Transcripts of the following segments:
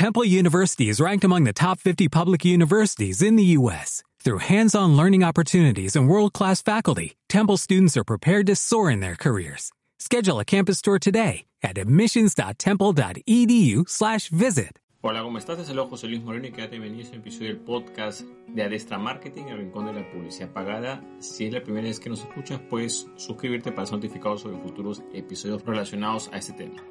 Temple University is ranked among the top 50 public universities in the U.S. Through hands-on learning opportunities and world-class faculty, Temple students are prepared to soar in their careers. Schedule a campus tour today at admissions.temple.edu/visit. Hola, ¿cómo estás? Es el José Luis Moreno y quédate bienvenido a este episodio del podcast de Adestra Marketing, el rincón de la publicidad pagada. Si es la primera vez que nos escuchas, puedes suscribirte para ser notificado sobre futuros episodios relacionados a este tema.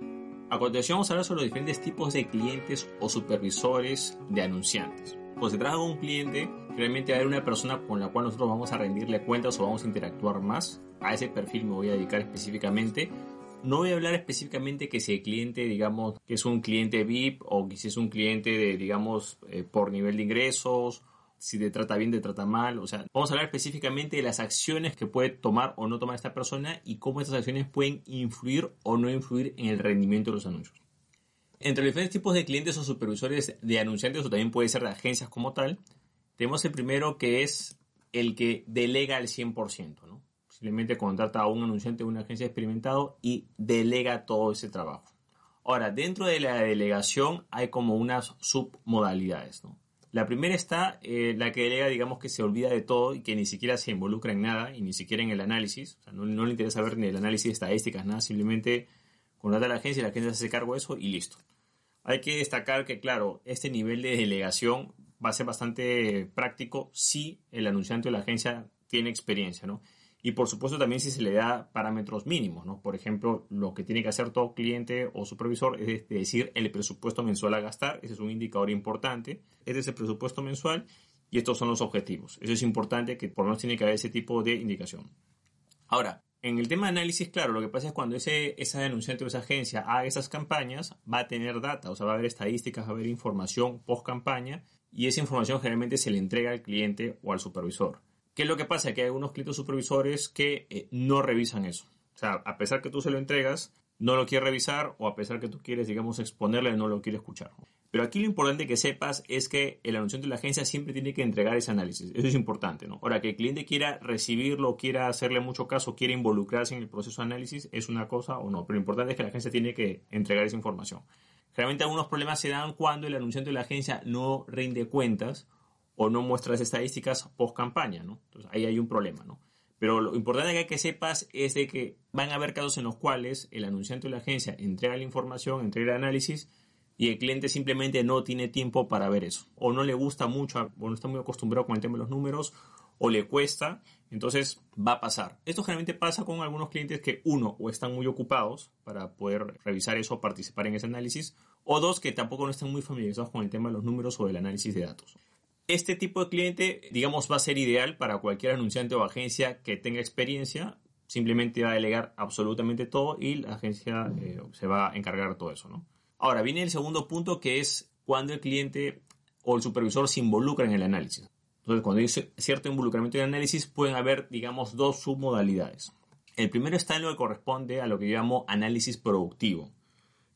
A continuación vamos a hablar sobre los diferentes tipos de clientes o supervisores de anunciantes. Cuando se trata de un cliente, realmente hay una persona con la cual nosotros vamos a rendirle cuentas o vamos a interactuar más. A ese perfil me voy a dedicar específicamente. No voy a hablar específicamente que si el cliente, digamos, que es un cliente VIP o que si es un cliente de, digamos, eh, por nivel de ingresos si te trata bien, te trata mal. O sea, vamos a hablar específicamente de las acciones que puede tomar o no tomar esta persona y cómo estas acciones pueden influir o no influir en el rendimiento de los anuncios. Entre los diferentes tipos de clientes o supervisores de anunciantes o también puede ser de agencias como tal, tenemos el primero que es el que delega al 100%, ¿no? Simplemente contrata a un anunciante de una agencia experimentado y delega todo ese trabajo. Ahora, dentro de la delegación hay como unas submodalidades, ¿no? La primera está eh, la que delega, digamos, que se olvida de todo y que ni siquiera se involucra en nada y ni siquiera en el análisis. O sea, no, le interesa ver ni el análisis de estadísticas, nada, simplemente contrata a la agencia y la agencia se hace cargo de eso y listo. Hay que destacar que, claro, este nivel de delegación va a ser bastante práctico si el anunciante o la agencia tiene experiencia, ¿no? Y por supuesto también si se le da parámetros mínimos, ¿no? Por ejemplo, lo que tiene que hacer todo cliente o supervisor es decir el presupuesto mensual a gastar. Ese es un indicador importante. Este es el presupuesto mensual y estos son los objetivos. Eso es importante que por lo menos tiene que haber ese tipo de indicación. Ahora, en el tema de análisis, claro, lo que pasa es cuando ese, esa denunciante o esa agencia haga esas campañas, va a tener data, o sea, va a haber estadísticas, va a haber información post campaña y esa información generalmente se le entrega al cliente o al supervisor. ¿Qué es lo que pasa? Que hay algunos clientes supervisores que eh, no revisan eso. O sea, a pesar que tú se lo entregas, no lo quiere revisar o a pesar que tú quieres, digamos, exponerle, no lo quiere escuchar. Pero aquí lo importante que sepas es que el anunciante de la agencia siempre tiene que entregar ese análisis. Eso es importante, ¿no? Ahora, que el cliente quiera recibirlo, quiera hacerle mucho caso, quiera involucrarse en el proceso de análisis, es una cosa o no. Pero lo importante es que la agencia tiene que entregar esa información. Generalmente algunos problemas se dan cuando el anunciante de la agencia no rinde cuentas o no muestra las estadísticas post campaña, ¿no? Entonces ahí hay un problema, ¿no? Pero lo importante que, que sepas es de que van a haber casos en los cuales el anunciante de la agencia entrega la información, entrega el análisis y el cliente simplemente no tiene tiempo para ver eso. O no le gusta mucho, o no está muy acostumbrado con el tema de los números, o le cuesta, entonces va a pasar. Esto generalmente pasa con algunos clientes que uno, o están muy ocupados para poder revisar eso o participar en ese análisis, o dos, que tampoco no están muy familiarizados con el tema de los números o del análisis de datos. Este tipo de cliente, digamos, va a ser ideal para cualquier anunciante o agencia que tenga experiencia. Simplemente va a delegar absolutamente todo y la agencia eh, se va a encargar de todo eso, ¿no? Ahora, viene el segundo punto que es cuando el cliente o el supervisor se involucra en el análisis. Entonces, cuando hay cierto involucramiento en el análisis, pueden haber, digamos, dos submodalidades. El primero está en lo que corresponde a lo que llamo análisis productivo,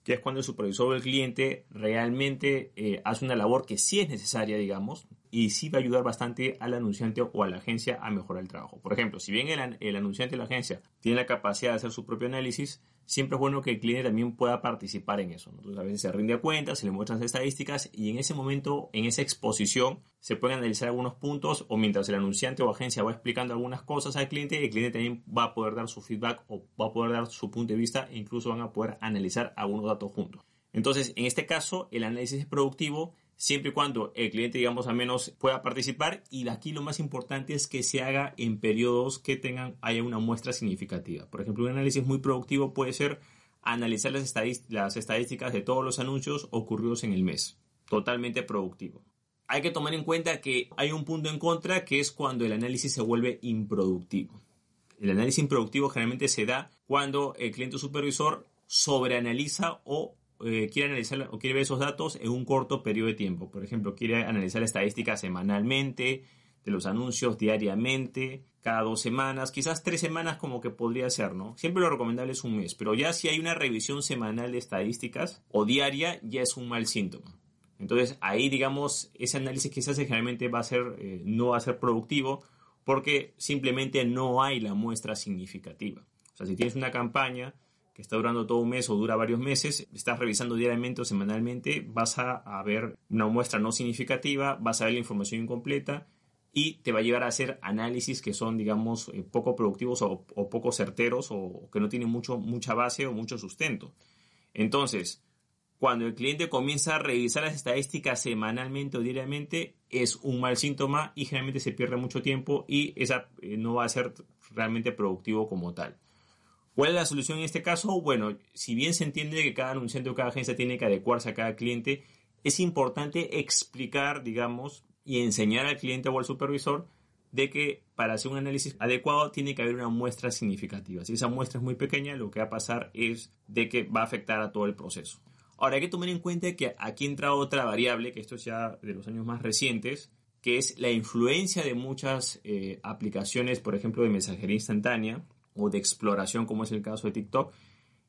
que es cuando el supervisor o el cliente realmente eh, hace una labor que sí es necesaria, digamos, y sí va a ayudar bastante al anunciante o a la agencia a mejorar el trabajo. Por ejemplo, si bien el, anunciante o la agencia tiene la capacidad de hacer su propio análisis, siempre es bueno que el cliente también pueda participar en eso. Entonces, a veces se rinde a cuenta, se le muestran estadísticas y en ese momento, en esa exposición, se pueden analizar algunos puntos o mientras el anunciante o agencia va explicando algunas cosas al cliente, el cliente también va a poder dar su feedback o va a poder dar su punto de vista e incluso van a poder analizar algunos datos juntos. Entonces, en este caso, el análisis es productivo siempre y cuando el cliente, digamos, al menos pueda participar. Y aquí lo más importante es que se haga en periodos que tengan, haya una muestra significativa. Por ejemplo, un análisis muy productivo puede ser analizar las, estadísticas de todos los anuncios ocurridos en el mes. Totalmente productivo. Hay que tomar en cuenta que hay un punto en contra que es cuando el análisis se vuelve improductivo. El análisis improductivo generalmente se da cuando el cliente supervisor sobreanaliza o eh, quiere analizar o quiere ver esos datos en un corto periodo de tiempo. Por ejemplo, quiere analizar estadísticas semanalmente, de los anuncios diariamente, cada dos semanas, quizás tres semanas como que podría ser, ¿no? Siempre lo recomendable es un mes, pero ya si hay una revisión semanal de estadísticas o diaria, ya es un mal síntoma. Entonces ahí, digamos, ese análisis hace generalmente va a ser, eh, no va a ser productivo porque simplemente no hay la muestra significativa. O sea, si tienes una campaña que está durando todo un mes o dura varios meses, estás revisando diariamente o semanalmente, vas a, ver una muestra no significativa, vas a ver la información incompleta y te va a llevar a hacer análisis que son, digamos, eh, poco productivos o, poco certeros o que no tienen mucho, mucha base o mucho sustento. Entonces, cuando el cliente comienza a revisar las estadísticas semanalmente o diariamente, es un mal síntoma y generalmente se pierde mucho tiempo y esa eh, no va a ser realmente productivo como tal. ¿Cuál es la solución en este caso? Bueno, si bien se entiende que cada anunciante o cada agencia tiene que adecuarse a cada cliente, es importante explicar, digamos, y enseñar al cliente o al supervisor de que para hacer un análisis adecuado tiene que haber una muestra significativa. Si esa muestra es muy pequeña, lo que va a pasar es de que va a afectar a todo el proceso. Ahora hay que tomar en cuenta que aquí entra otra variable, que esto es ya de los años más recientes, que es la influencia de muchas eh, aplicaciones, por ejemplo, de mensajería instantánea, o de exploración, como es el caso de TikTok,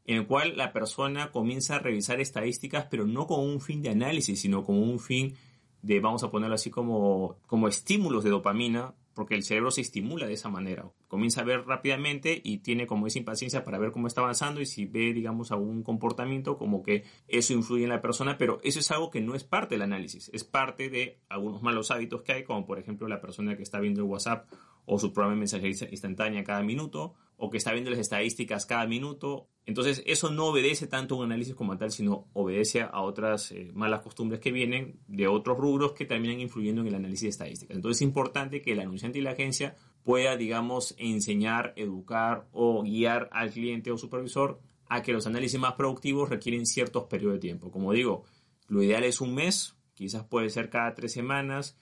en el cual la persona comienza a revisar estadísticas, pero no con un fin de análisis, sino con un fin de, vamos a ponerlo así, como, como estímulos de dopamina porque el cerebro se estimula de esa manera. Comienza a ver rápidamente y tiene como esa impaciencia para ver cómo está avanzando y si ve, digamos, algún comportamiento, como que eso influye en la persona, pero eso es algo que no es parte del análisis, es parte de algunos malos hábitos que hay, como por ejemplo la persona que está viendo el WhatsApp o su programa de mensajería instantánea cada minuto, o que está viendo las estadísticas cada minuto. Entonces, eso no obedece tanto a un análisis como tal, sino obedece a otras eh, malas costumbres que vienen de otros rubros que terminan influyendo en el análisis de estadísticas. Entonces, es importante que el anunciante y la agencia pueda, digamos, enseñar, educar o guiar al cliente o supervisor a que los análisis más productivos requieren ciertos periodos de tiempo. Como digo, lo ideal es un mes, quizás puede ser cada tres semanas,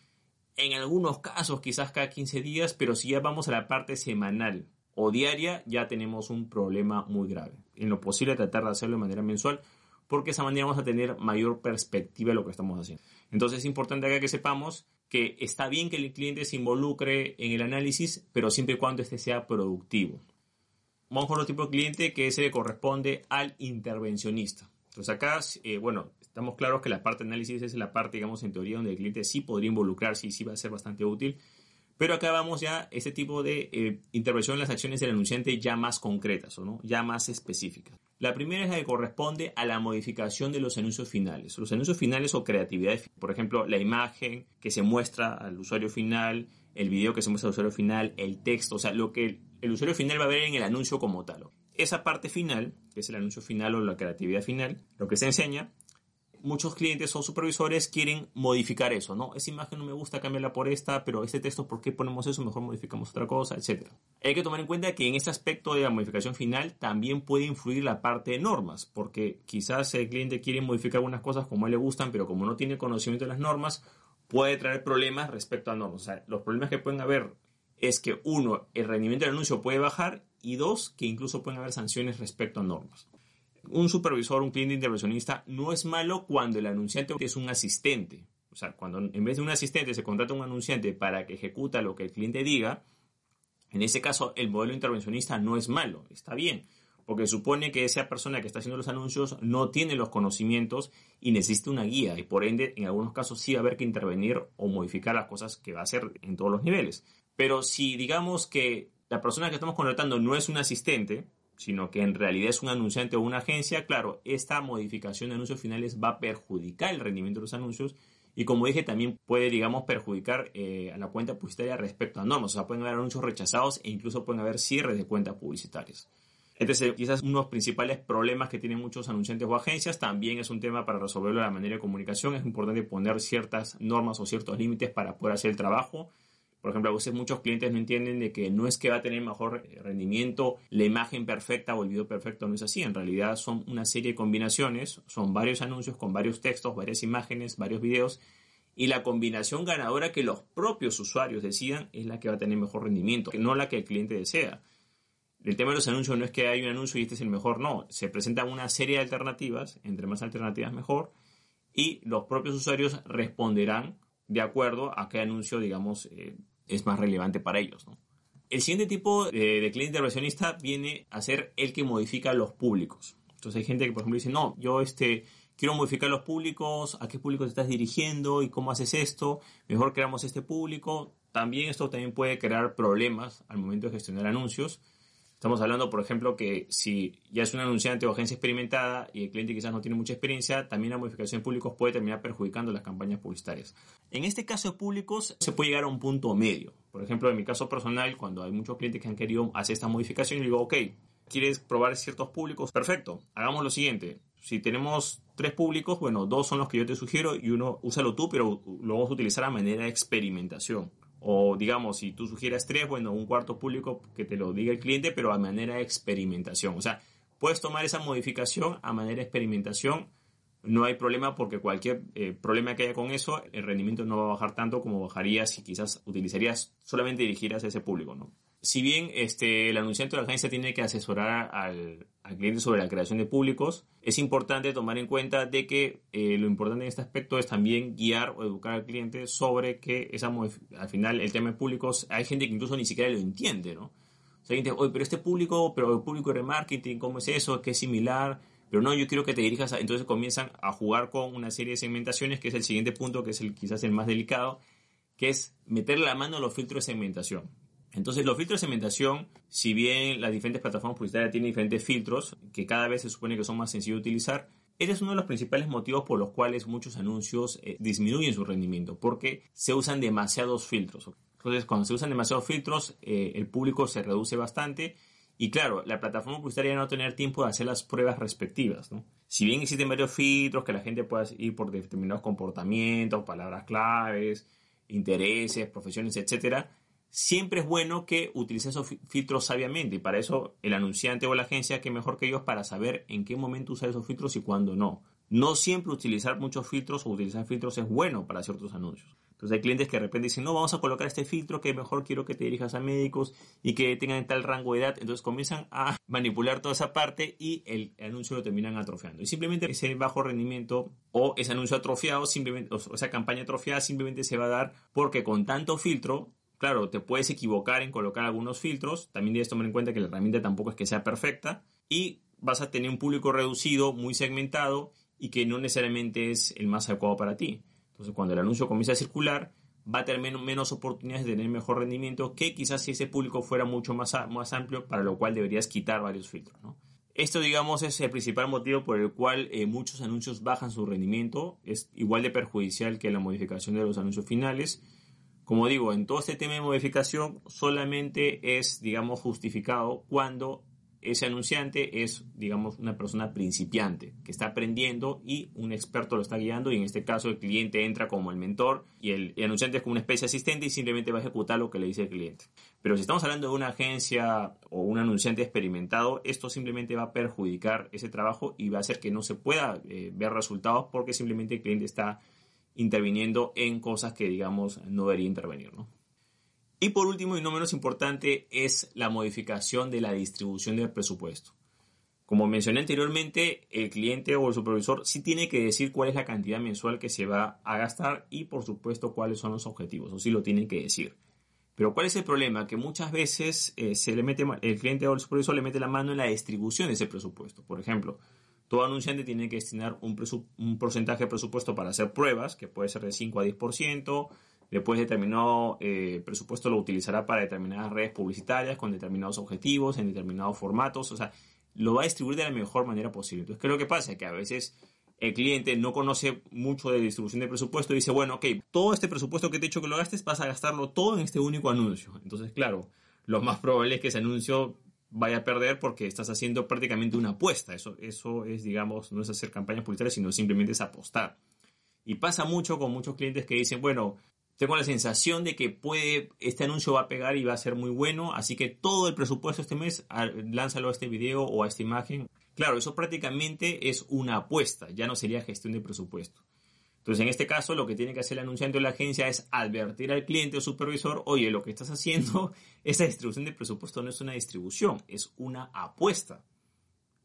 en algunos casos quizás cada 15 días, pero si ya vamos a la parte semanal, o diaria, ya tenemos un problema muy grave. En lo posible tratar de hacerlo de manera mensual, porque de esa manera vamos a tener mayor perspectiva de lo que estamos haciendo. Entonces es importante acá que sepamos que está bien que el cliente se involucre en el análisis, pero siempre y cuando este sea productivo. Vamos con otro tipo de cliente que se le corresponde al intervencionista. Entonces acá, eh, bueno, estamos claros que la parte de análisis es la parte, digamos, en teoría donde el cliente sí podría involucrarse y sí va a ser bastante útil, pero acá vamos ya este tipo de eh, intervención en las acciones del anunciante ya más concretas o no, ya más específicas. La primera es la que corresponde a la modificación de los anuncios finales. Los anuncios finales o creatividad, por ejemplo, la imagen que se muestra al usuario final, el video que se muestra al usuario final, el texto, o sea, lo que el usuario final va a ver en el anuncio como tal. Esa parte final, que es el anuncio final o la creatividad final, lo que se enseña muchos clientes o supervisores quieren modificar eso, ¿no? Esa imagen no me gusta, cámbiala por esta, pero este texto, ¿por qué ponemos eso? Mejor modificamos otra cosa, etc. Hay que tomar en cuenta que en este aspecto de la modificación final también puede influir la parte de normas, porque quizás el cliente quiere modificar algunas cosas como a él le gustan, pero como no tiene conocimiento de las normas, puede traer problemas respecto a normas. O sea, los problemas que pueden haber es que uno, el rendimiento del anuncio puede bajar y dos, que incluso pueden haber sanciones respecto a normas un supervisor, un cliente intervencionista, no es malo cuando el anunciante es un asistente. O sea, cuando en vez de un asistente se contrata un anunciante para que ejecuta lo que el cliente diga, en ese caso el modelo intervencionista no es malo, está bien, porque supone que esa persona que está haciendo los anuncios no tiene los conocimientos y necesita una guía y por ende en algunos casos sí va a haber que intervenir o modificar las cosas que va a hacer en todos los niveles. Pero si digamos que la persona que estamos contratando no es un asistente, sino que en realidad es un anunciante o una agencia, claro, esta modificación de anuncios finales va a perjudicar el rendimiento de los anuncios y como dije también puede, digamos, perjudicar eh, a la cuenta publicitaria respecto a normas. O sea, pueden haber anuncios rechazados e incluso pueden haber cierres de cuentas publicitarias. Entonces, quizás uno de los principales problemas que tienen muchos anunciantes o agencias también es un tema para resolverlo de la manera de comunicación. Es importante poner ciertas normas o ciertos límites para poder hacer el trabajo por ejemplo, a veces muchos clientes no entienden de que no es que va a tener mejor rendimiento la imagen perfecta o el video perfecto, no es así. En realidad son una serie de combinaciones, son varios anuncios con varios textos, varias imágenes, varios videos. Y la combinación ganadora que los propios usuarios decidan es la que va a tener mejor rendimiento, no la que el cliente desea. El tema de los anuncios no es que hay un anuncio y este es el mejor, no. Se presentan una serie de alternativas, entre más alternativas mejor, y los propios usuarios responderán de acuerdo a qué anuncio, digamos, eh, es más relevante para ellos. El siguiente tipo de, cliente intervencionista viene a ser el que modifica los públicos. Entonces hay gente que, por ejemplo, dice, no, yo este, quiero modificar los públicos, a qué público te estás dirigiendo y cómo haces esto, mejor creamos este público. También esto también puede crear problemas al momento de gestionar anuncios. Estamos hablando, por ejemplo, que si ya es un anunciante o agencia experimentada y el cliente quizás no tiene mucha experiencia, también la modificación de públicos puede terminar perjudicando las campañas publicitarias. En este caso de públicos se puede llegar a un punto medio. Por ejemplo, en mi caso personal, cuando hay muchos clientes que han querido hacer esta modificación, yo digo, ok, ¿quieres probar ciertos públicos? Perfecto, hagamos lo siguiente. Si tenemos tres públicos, bueno, dos son los que yo te sugiero y uno úsalo tú, pero lo vamos a utilizar a manera de experimentación. O digamos, si tú sugieras tres, bueno, un cuarto público que te lo diga el cliente, pero a manera de experimentación. O sea, puedes tomar esa modificación a manera de experimentación. No hay problema porque cualquier eh, problema que haya con eso, el rendimiento no va a bajar tanto como bajaría si quizás utilizarías solamente dirigirás a ese público, ¿no? Si bien este, el anunciante de la agencia tiene que asesorar al, cliente sobre la creación de públicos, es importante tomar en cuenta de que eh, lo importante en este aspecto es también guiar o educar al cliente sobre que esa al final el tema de públicos, hay gente que incluso ni siquiera lo entiende, ¿no? O sea, gente, oye, pero este público, pero el público de remarketing, ¿cómo es eso? ¿Qué es similar? Pero no, yo quiero que te dirijas a... Entonces comienzan a jugar con una serie de segmentaciones, que es el siguiente punto, que es el quizás el más delicado, que es meter la mano a los filtros de segmentación. Entonces, los filtros de segmentación, si bien las diferentes plataformas publicitarias tienen diferentes filtros, que cada vez se supone que son más sencillos de utilizar, ese es uno de los principales motivos por los cuales muchos anuncios eh, disminuyen su rendimiento, porque se usan demasiados filtros. Entonces, cuando se usan demasiados filtros, eh, el público se reduce bastante y claro, la plataforma publicitaria no va a tener tiempo de hacer las pruebas respectivas. Si bien existen varios filtros que la gente pueda ir por determinados comportamientos, palabras claves, intereses, profesiones, etcétera, siempre es bueno que utilices esos filtros sabiamente y para eso el anunciante o la agencia que mejor que ellos para saber en qué momento usar esos filtros y cuándo no. No siempre utilizar muchos filtros o utilizar filtros es bueno para ciertos anuncios. Entonces hay clientes que de repente dicen, no, vamos a colocar este filtro que mejor quiero que te dirijas a médicos y que tengan tal rango de edad. Entonces comienzan a manipular toda esa parte y el anuncio lo terminan atrofiando. Y simplemente ese bajo rendimiento o ese anuncio atrofiado, simplemente, o esa campaña atrofiada simplemente se va a dar porque con tanto filtro Claro, te puedes equivocar en colocar algunos filtros, también debes tomar en cuenta que la herramienta tampoco es que sea perfecta y vas a tener un público reducido, muy segmentado y que no necesariamente es el más adecuado para ti. Entonces, cuando el anuncio comienza a circular, va a tener menos, oportunidades de tener mejor rendimiento que quizás si ese público fuera mucho más, más amplio, para lo cual deberías quitar varios filtros. Esto, digamos, es el principal motivo por el cual eh, muchos anuncios bajan su rendimiento. Es igual de perjudicial que la modificación de los anuncios finales. Como digo, en todo este tema de modificación solamente es, digamos, justificado cuando ese anunciante es, digamos, una persona principiante que está aprendiendo y un experto lo está guiando y en este caso el cliente entra como el mentor y el, anunciante es como una especie de asistente y simplemente va a ejecutar lo que le dice el cliente. Pero si estamos hablando de una agencia o un anunciante experimentado, esto simplemente va a perjudicar ese trabajo y va a hacer que no se pueda eh, ver resultados porque simplemente el cliente está interviniendo en cosas que, digamos, no debería intervenir, ¿no? Y por último, y no menos importante, es la modificación de la distribución del presupuesto. Como mencioné anteriormente, el cliente o el supervisor sí tiene que decir cuál es la cantidad mensual que se va a gastar y por supuesto cuáles son los objetivos, o sí lo tienen que decir. Pero ¿cuál es el problema? Que muchas veces eh, se le mete, el cliente o el supervisor le mete la mano en la distribución de ese presupuesto. Por ejemplo, todo anunciante tiene que destinar un, porcentaje de presupuesto para hacer pruebas, que puede ser de 5 a 10%. Después determinado eh, presupuesto lo utilizará para determinadas redes publicitarias con determinados objetivos, en determinados formatos. O sea, lo va a distribuir de la mejor manera posible. Entonces, ¿qué es lo que pasa? Que a veces el cliente no conoce mucho de distribución de presupuesto y dice, bueno, ok, todo este presupuesto que te he dicho que lo gastes, vas a gastarlo todo en este único anuncio. Entonces, claro, lo más probable es que ese anuncio vaya a perder porque estás haciendo prácticamente una apuesta. Eso, eso es, digamos, no es hacer campañas publicitarias, sino simplemente es apostar. Y pasa mucho con muchos clientes que dicen, bueno, tengo la sensación de que puede, este anuncio va a pegar y va a ser muy bueno, así que todo el presupuesto este mes, lánzalo a este video o a esta imagen. Claro, eso prácticamente es una apuesta, ya no sería gestión de presupuesto. Entonces, en este caso, lo que tiene que hacer el anunciante de la agencia es advertir al cliente o supervisor, oye, lo que estás haciendo, esa distribución de presupuesto no es una distribución, es una apuesta.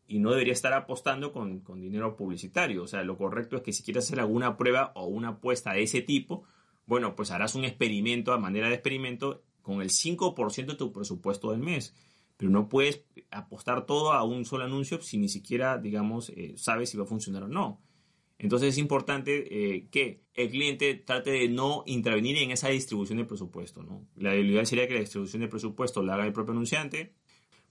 Y no debería estar apostando con, dinero publicitario. O sea, lo correcto es que si quieres hacer alguna prueba o una apuesta de ese tipo, bueno, pues harás un experimento a manera de experimento con el 5% de tu presupuesto del mes. Pero no puedes apostar todo a un solo anuncio si ni siquiera, digamos, eh, sabes si va a funcionar o no. Entonces es importante eh, que el cliente trate de no intervenir en esa distribución de presupuesto. ¿no? La ideal sería que la distribución de presupuesto la haga el propio anunciante,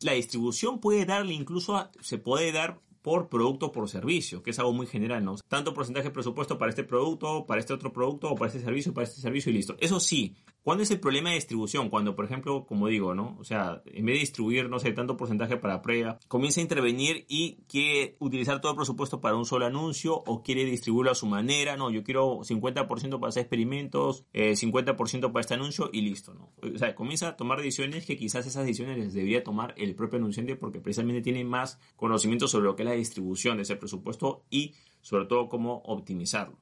La distribución puede darle incluso, se puede dar por producto por servicio, que es algo muy general, ¿no? Tanto porcentaje de presupuesto para este producto, para este otro producto, o para este servicio, para este servicio y listo. Eso sí, ¿cuándo es el problema de distribución? Cuando, por ejemplo, como digo, ¿no? O sea, en vez de distribuir, no sé, tanto porcentaje para prueba, comienza a intervenir y quiere utilizar todo el presupuesto para un solo anuncio o quiere distribuirlo a su manera, no, yo quiero 50% para hacer experimentos, 50% eh, para este anuncio y listo, ¿no? O sea, comienza a tomar decisiones que quizás esas decisiones les debería tomar el propio anunciante porque precisamente tiene más conocimiento sobre lo que es la distribución de ese presupuesto y sobre todo cómo optimizarlo.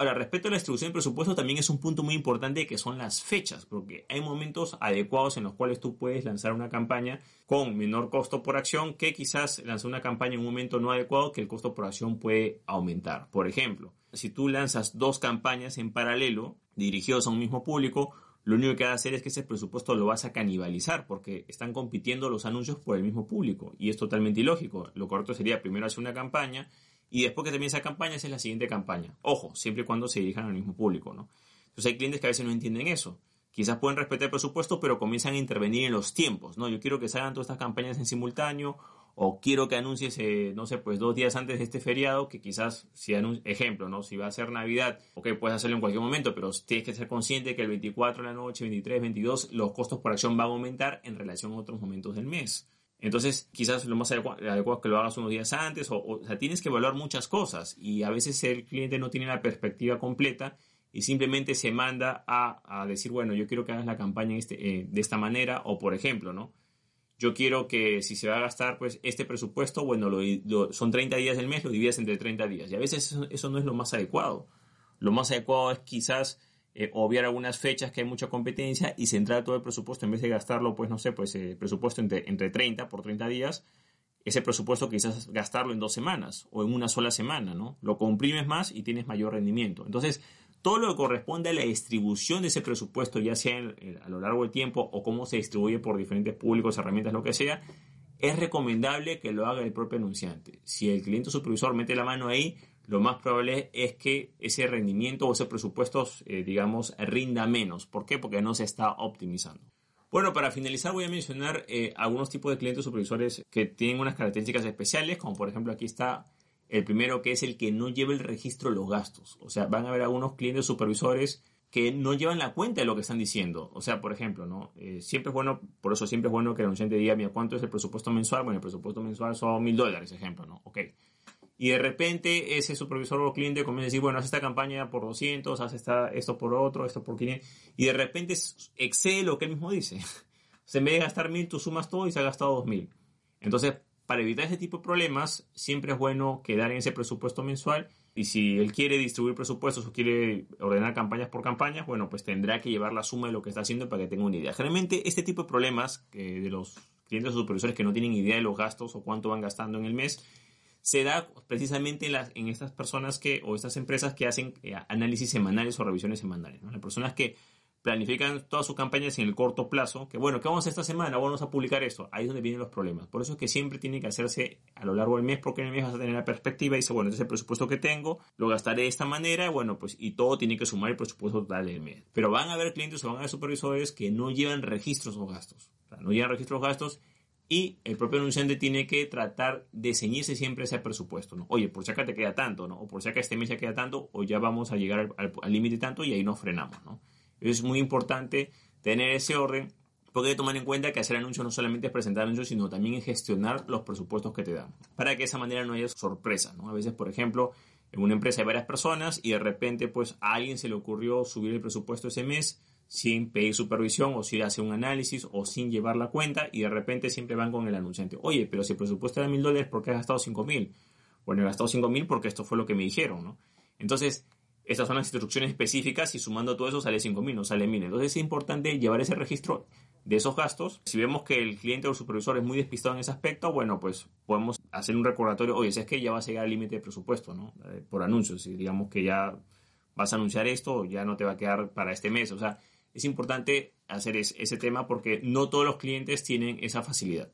Ahora, respecto a la distribución de presupuesto, también es un punto muy importante que son las fechas, porque hay momentos adecuados en los cuales tú puedes lanzar una campaña con menor costo por acción que quizás lanzar una campaña en un momento no adecuado que el costo por acción puede aumentar. Por ejemplo, si tú lanzas dos campañas en paralelo dirigidos a un mismo público, lo único que va a hacer es que ese presupuesto lo vas a canibalizar porque están compitiendo los anuncios por el mismo público y es totalmente ilógico. Lo correcto sería primero hacer una campaña y después que termine esa campaña es la siguiente campaña. Ojo, siempre y cuando se dirijan al mismo público, ¿no? Entonces hay clientes que a veces no entienden eso. Quizás pueden respetar el presupuesto, pero comienzan a intervenir en los tiempos, ¿no? Yo quiero que salgan todas estas campañas en simultáneo o quiero que anuncies, eh, no sé, pues dos días antes de este feriado, que quizás, si ejemplo, ¿no? Si va a ser Navidad, ok, puedes hacerlo en cualquier momento, pero tienes que ser consciente que el 24 de la noche, 23, 22, los costos por acción van a aumentar en relación a otros momentos del mes. Entonces, quizás lo más adecuado, es que lo hagas unos días antes, o, o, sea, tienes que evaluar muchas cosas y a veces el cliente no tiene la perspectiva completa y simplemente se manda a, a decir, bueno, yo quiero que hagas la campaña este, eh, de esta manera, o por ejemplo, ¿no? yo quiero que si se va a gastar pues este presupuesto, bueno, lo, son 30 días del mes, lo divides entre 30 días. Y a veces eso, no es lo más adecuado. Lo más adecuado es quizás eh, obviar algunas fechas que hay mucha competencia y centrar todo el presupuesto en vez de gastarlo, pues no sé, pues el eh, presupuesto entre, entre 30 por 30 días, ese presupuesto quizás gastarlo en dos semanas o en una sola semana, ¿no? Lo comprimes más y tienes mayor rendimiento. Entonces, todo lo que corresponde a la distribución de ese presupuesto, ya sea a lo largo del tiempo o cómo se distribuye por diferentes públicos, herramientas, lo que sea, es recomendable que lo haga el propio anunciante. Si el cliente supervisor mete la mano ahí, lo más probable es que ese rendimiento o ese presupuesto, eh, digamos, rinda menos. ¿Por qué? Porque no se está optimizando. Bueno, para finalizar voy a mencionar eh, algunos tipos de clientes supervisores que tienen unas características especiales, como por ejemplo aquí está el primero que es el que no lleva el registro de los gastos. O sea, van a haber algunos clientes supervisores que no llevan la cuenta de lo que están diciendo. O sea, por ejemplo, ¿no? Eh, siempre es bueno, por eso siempre es bueno que el anunciante diga, mira, ¿cuánto es el presupuesto mensual? Bueno, el presupuesto mensual son mil dólares, ejemplo, ¿no? Ok. Y de repente ese supervisor o cliente comienza a decir, bueno, haz esta campaña por 200, haz esta, esto por otro, esto por 500. Y de repente excede lo que él mismo dice. O sea, en vez de gastar mil, tú sumas todo y se ha gastado dos mil. Entonces, para evitar ese tipo de problemas, siempre es bueno quedar en ese presupuesto mensual y si él quiere distribuir presupuestos o quiere ordenar campañas por campañas, bueno, pues tendrá que llevar la suma de lo que está haciendo para que tenga una idea. Generalmente este tipo de problemas de los clientes o supervisores que no tienen idea de los gastos o cuánto van gastando en el mes, se da precisamente en, las, en estas personas que, o estas empresas que hacen eh, análisis semanales o revisiones semanales. Las personas que planifican todas sus campañas en el corto plazo, que bueno, ¿qué vamos a hacer esta semana? Vamos a publicar esto. Ahí es donde vienen los problemas. Por eso es que siempre tiene que hacerse a lo largo del mes, porque en el mes vas a tener la perspectiva y dice, bueno, este es el presupuesto que tengo, lo gastaré de esta manera, bueno, pues, y todo tiene que sumar el presupuesto total del mes. Pero van a haber clientes o van a haber supervisores que no llevan registros o gastos. No llevan registros o gastos y el propio anunciante tiene que tratar de ceñirse siempre ese presupuesto, ¿no? Oye, por si acá te queda tanto, ¿no? O por si acá este mes ya queda tanto, o ya vamos a llegar al límite tanto y ahí nos frenamos, ¿no? Es muy importante tener ese orden porque hay que tomar en cuenta que hacer anuncios no solamente es presentar anuncios, sino también es gestionar los presupuestos que te dan, para que de esa manera no haya sorpresa. ¿no? A veces, por ejemplo, en una empresa hay varias personas y de repente pues a alguien se le ocurrió subir el presupuesto ese mes sin pedir supervisión o sin hacer un análisis o sin llevar la cuenta y de repente siempre van con el anunciante. Oye, pero si el presupuesto era mil dólares, ¿por qué has gastado cinco mil? Bueno, he gastado cinco mil porque esto fue lo que me dijeron, ¿no? Entonces, estas son las instrucciones específicas y sumando todo eso sale 5.000, no sale 1.000. Entonces es importante llevar ese registro de esos gastos. Si vemos que el cliente o el supervisor es muy despistado en ese aspecto, bueno, pues podemos hacer un recordatorio. Oye, si es que ya vas a llegar al límite de presupuesto, ¿no? Eh, por anuncios. Si digamos que ya vas a anunciar esto, ya no te va a quedar para este mes. O sea, es importante hacer ese tema porque no todos los clientes tienen esa facilidad.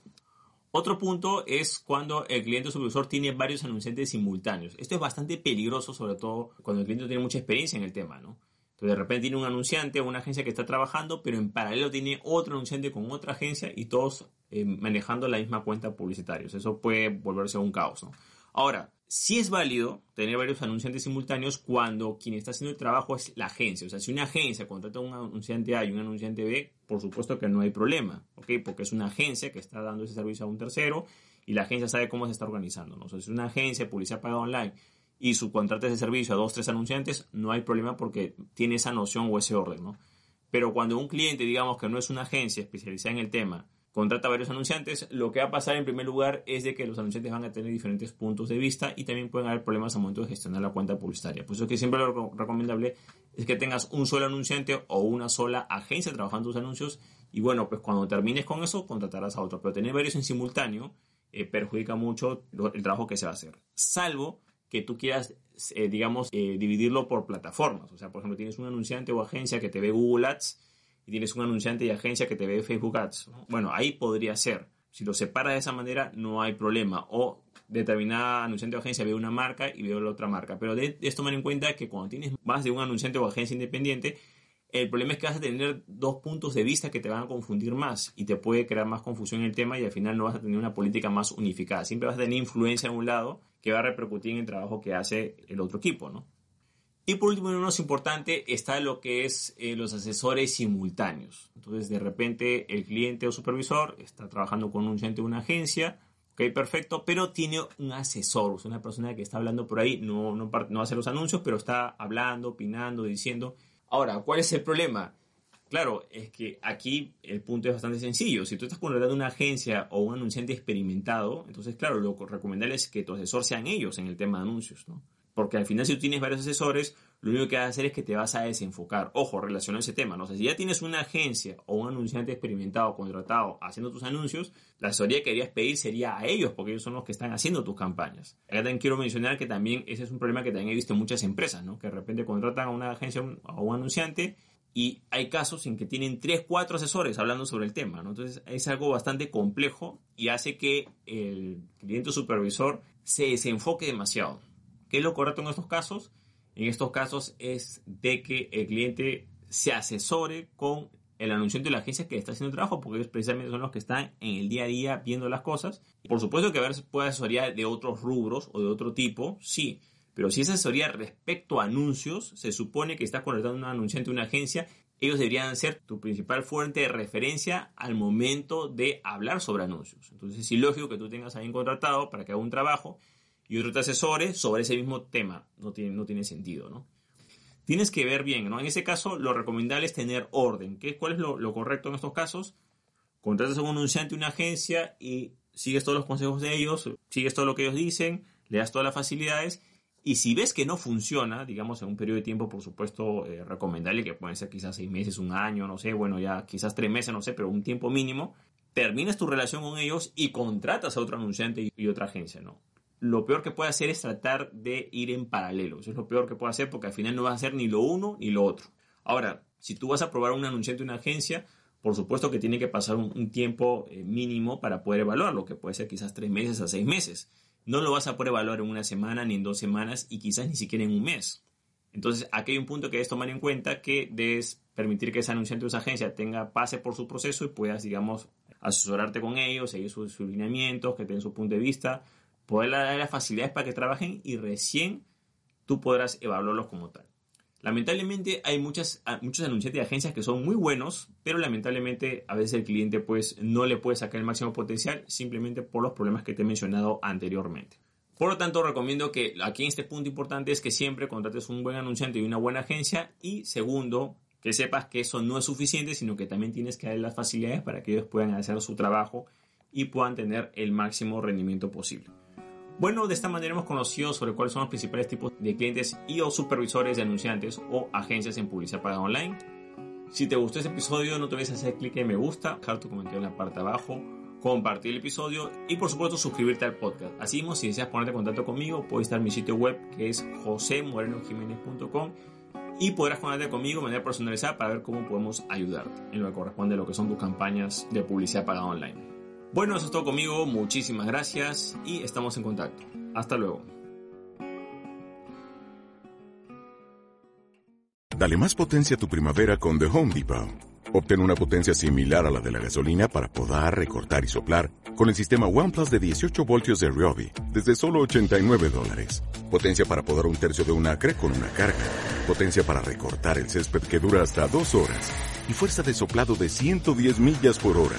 Otro punto es cuando el cliente supervisor tiene varios anunciantes simultáneos. Esto es bastante peligroso, sobre todo cuando el cliente tiene mucha experiencia en el tema, ¿no? Entonces de repente tiene un anunciante o una agencia que está trabajando, pero en paralelo tiene otro anunciante con otra agencia y todos eh, manejando la misma cuenta publicitaria. Eso puede volverse un caos. Ahora, sí es válido tener varios anunciantes simultáneos cuando quien está haciendo el trabajo es la agencia. O sea, si una agencia contrata a un anunciante A y un anunciante B, por supuesto que no hay problema, ¿ok? Porque es una agencia que está dando ese servicio a un tercero y la agencia sabe cómo se está organizando, ¿no? O sea, si una agencia de publicidad pagada online y subcontrata ese servicio a dos, tres anunciantes, no hay problema porque tiene esa noción o ese orden, ¿no? Pero cuando un cliente, digamos que no es una agencia especializada en el tema, contrata varios anunciantes, lo que va a pasar en primer lugar es de que los anunciantes van a tener diferentes puntos de vista y también pueden haber problemas al momento de gestionar la cuenta publicitaria. Por eso que siempre lo recomendable es que tengas un solo anunciante o una sola agencia trabajando tus anuncios y bueno, pues cuando termines con eso contratarás a otro. Pero tener varios en simultáneo eh, perjudica mucho el trabajo que se va a hacer. Salvo que tú quieras, eh, digamos, eh, dividirlo por plataformas. O sea, por ejemplo, tienes un anunciante o agencia que te ve Google Ads y tienes un anunciante y agencia que te ve Facebook Ads. Bueno, ahí podría ser. Si lo separa de esa manera, no hay problema. O determinada anunciante o agencia ve una marca y ve la otra marca. Pero de esto tomar en cuenta que cuando tienes más de un anunciante o agencia independiente, el problema es que vas a tener dos puntos de vista que te van a confundir más y te puede crear más confusión en el tema y al final no vas a tener una política más unificada. Siempre vas a tener influencia en un lado que va a repercutir en el trabajo que hace el otro equipo, ¿no? Y por último, y no menos importante, está lo que es eh, los asesores simultáneos. Entonces, de repente, el cliente o supervisor está trabajando con un cliente de una agencia, ok, perfecto, pero tiene un asesor, una persona que está hablando por ahí, no, no, no hace los anuncios, pero está hablando, opinando, diciendo. Ahora, ¿cuál es el problema? Claro, es que aquí el punto es bastante sencillo. Si tú estás contratando una agencia o un anunciante experimentado, entonces, claro, lo recomendable es que tu asesor sean ellos en el tema de anuncios, ¿no? Porque al final si tú tienes varios asesores, lo único que vas a hacer es que te vas a desenfocar. Ojo, relacionado a ese tema. No sé, si ya tienes una agencia o un anunciante experimentado, contratado, haciendo tus anuncios, la asesoría que querías pedir sería a ellos, porque ellos son los que están haciendo tus campañas. Acá también quiero mencionar que también ese es un problema que también he visto en muchas empresas, ¿no? Que de repente contratan a una agencia o un anunciante y hay casos en que tienen 3, 4 asesores hablando sobre el tema, ¿no? Entonces es algo bastante complejo y hace que el cliente supervisor se desenfoque demasiado. ¿Qué es lo correcto en estos casos? En estos casos es de que el cliente se asesore con el anunciante de la agencia que está haciendo el trabajo, porque ellos precisamente son los que están en el día a día viendo las cosas. Por supuesto que a veces puede asesoría de otros rubros o de otro tipo, sí, pero si es asesoría respecto a anuncios, se supone que estás contratando un anunciante de una agencia, ellos deberían ser tu principal fuente de referencia al momento de hablar sobre anuncios. Entonces es ilógico que tú tengas a alguien contratado para que haga un trabajo y otro te asesore sobre ese mismo tema. No tiene, no tiene sentido, ¿no? Tienes que ver bien, ¿no? En ese caso, lo recomendable es tener orden. ¿Qué, ¿Cuál es lo, correcto en estos casos? Contratas a un anunciante, una agencia y sigues todos los consejos de ellos, sigues todo lo que ellos dicen, le das todas las facilidades y si ves que no funciona, digamos en un periodo de tiempo, por supuesto, eh, recomendable, que pueden ser quizás seis meses, un año, no sé, bueno, ya quizás tres meses, no sé, pero un tiempo mínimo, terminas tu relación con ellos y contratas a otro anunciante y otra agencia, ¿no? Lo peor que puede hacer es tratar de ir en paralelo. Eso es lo peor que puede hacer porque al final no vas a hacer ni lo uno ni lo otro. Ahora, si tú vas a probar un anunciante de una agencia, por supuesto que tiene que pasar un, tiempo eh, mínimo para poder evaluarlo, que puede ser quizás tres meses a seis meses. No lo vas a poder evaluar en una semana ni en dos semanas y quizás ni siquiera en un mes. Entonces, aquí hay un punto que debes tomar en cuenta que debes permitir que ese anunciante de esa agencia tenga pase por su proceso y puedas, digamos, asesorarte con ellos, seguir sus, sus lineamientos, que tengan su punto de vista, poder dar las facilidades para que trabajen y recién tú podrás evaluarlos como tal. Lamentablemente hay muchas, muchos anunciantes de agencias que son muy buenos, pero lamentablemente a veces el cliente pues no le puede sacar el máximo potencial simplemente por los problemas que te he mencionado anteriormente. Por lo tanto, recomiendo que aquí en este punto importante es que siempre contrates un buen anunciante y una buena agencia y segundo, que sepas que eso no es suficiente, sino que también tienes que dar las facilidades para que ellos puedan hacer su trabajo y puedan tener el máximo rendimiento posible. Bueno, de esta manera hemos conocido sobre cuáles son los principales tipos de clientes y o supervisores de anunciantes o agencias en publicidad pagada online. Si te gustó este episodio, no te olvides hacer clic en me gusta, dejar tu comentario en la parte abajo, compartir el episodio y por supuesto suscribirte al podcast. Así mismo, si deseas ponerte en contacto conmigo, puedes estar en mi sitio web que es josemorenojiménez.com y podrás conectarte conmigo de manera personalizada para ver cómo podemos ayudarte en lo que corresponde a lo que son tus campañas de publicidad pagada online. Bueno, eso es todo conmigo, muchísimas gracias y estamos en contacto. Hasta luego. Dale más potencia a tu primavera con The Home Depot. Obtén una potencia similar a la de la gasolina para podar, recortar y soplar con el sistema OnePlus de 18 voltios de Ryobi desde solo 89 dólares. Potencia para podar un tercio de un acre con una carga. Potencia para recortar el césped que dura hasta dos horas. Y fuerza de soplado de 110 millas por hora.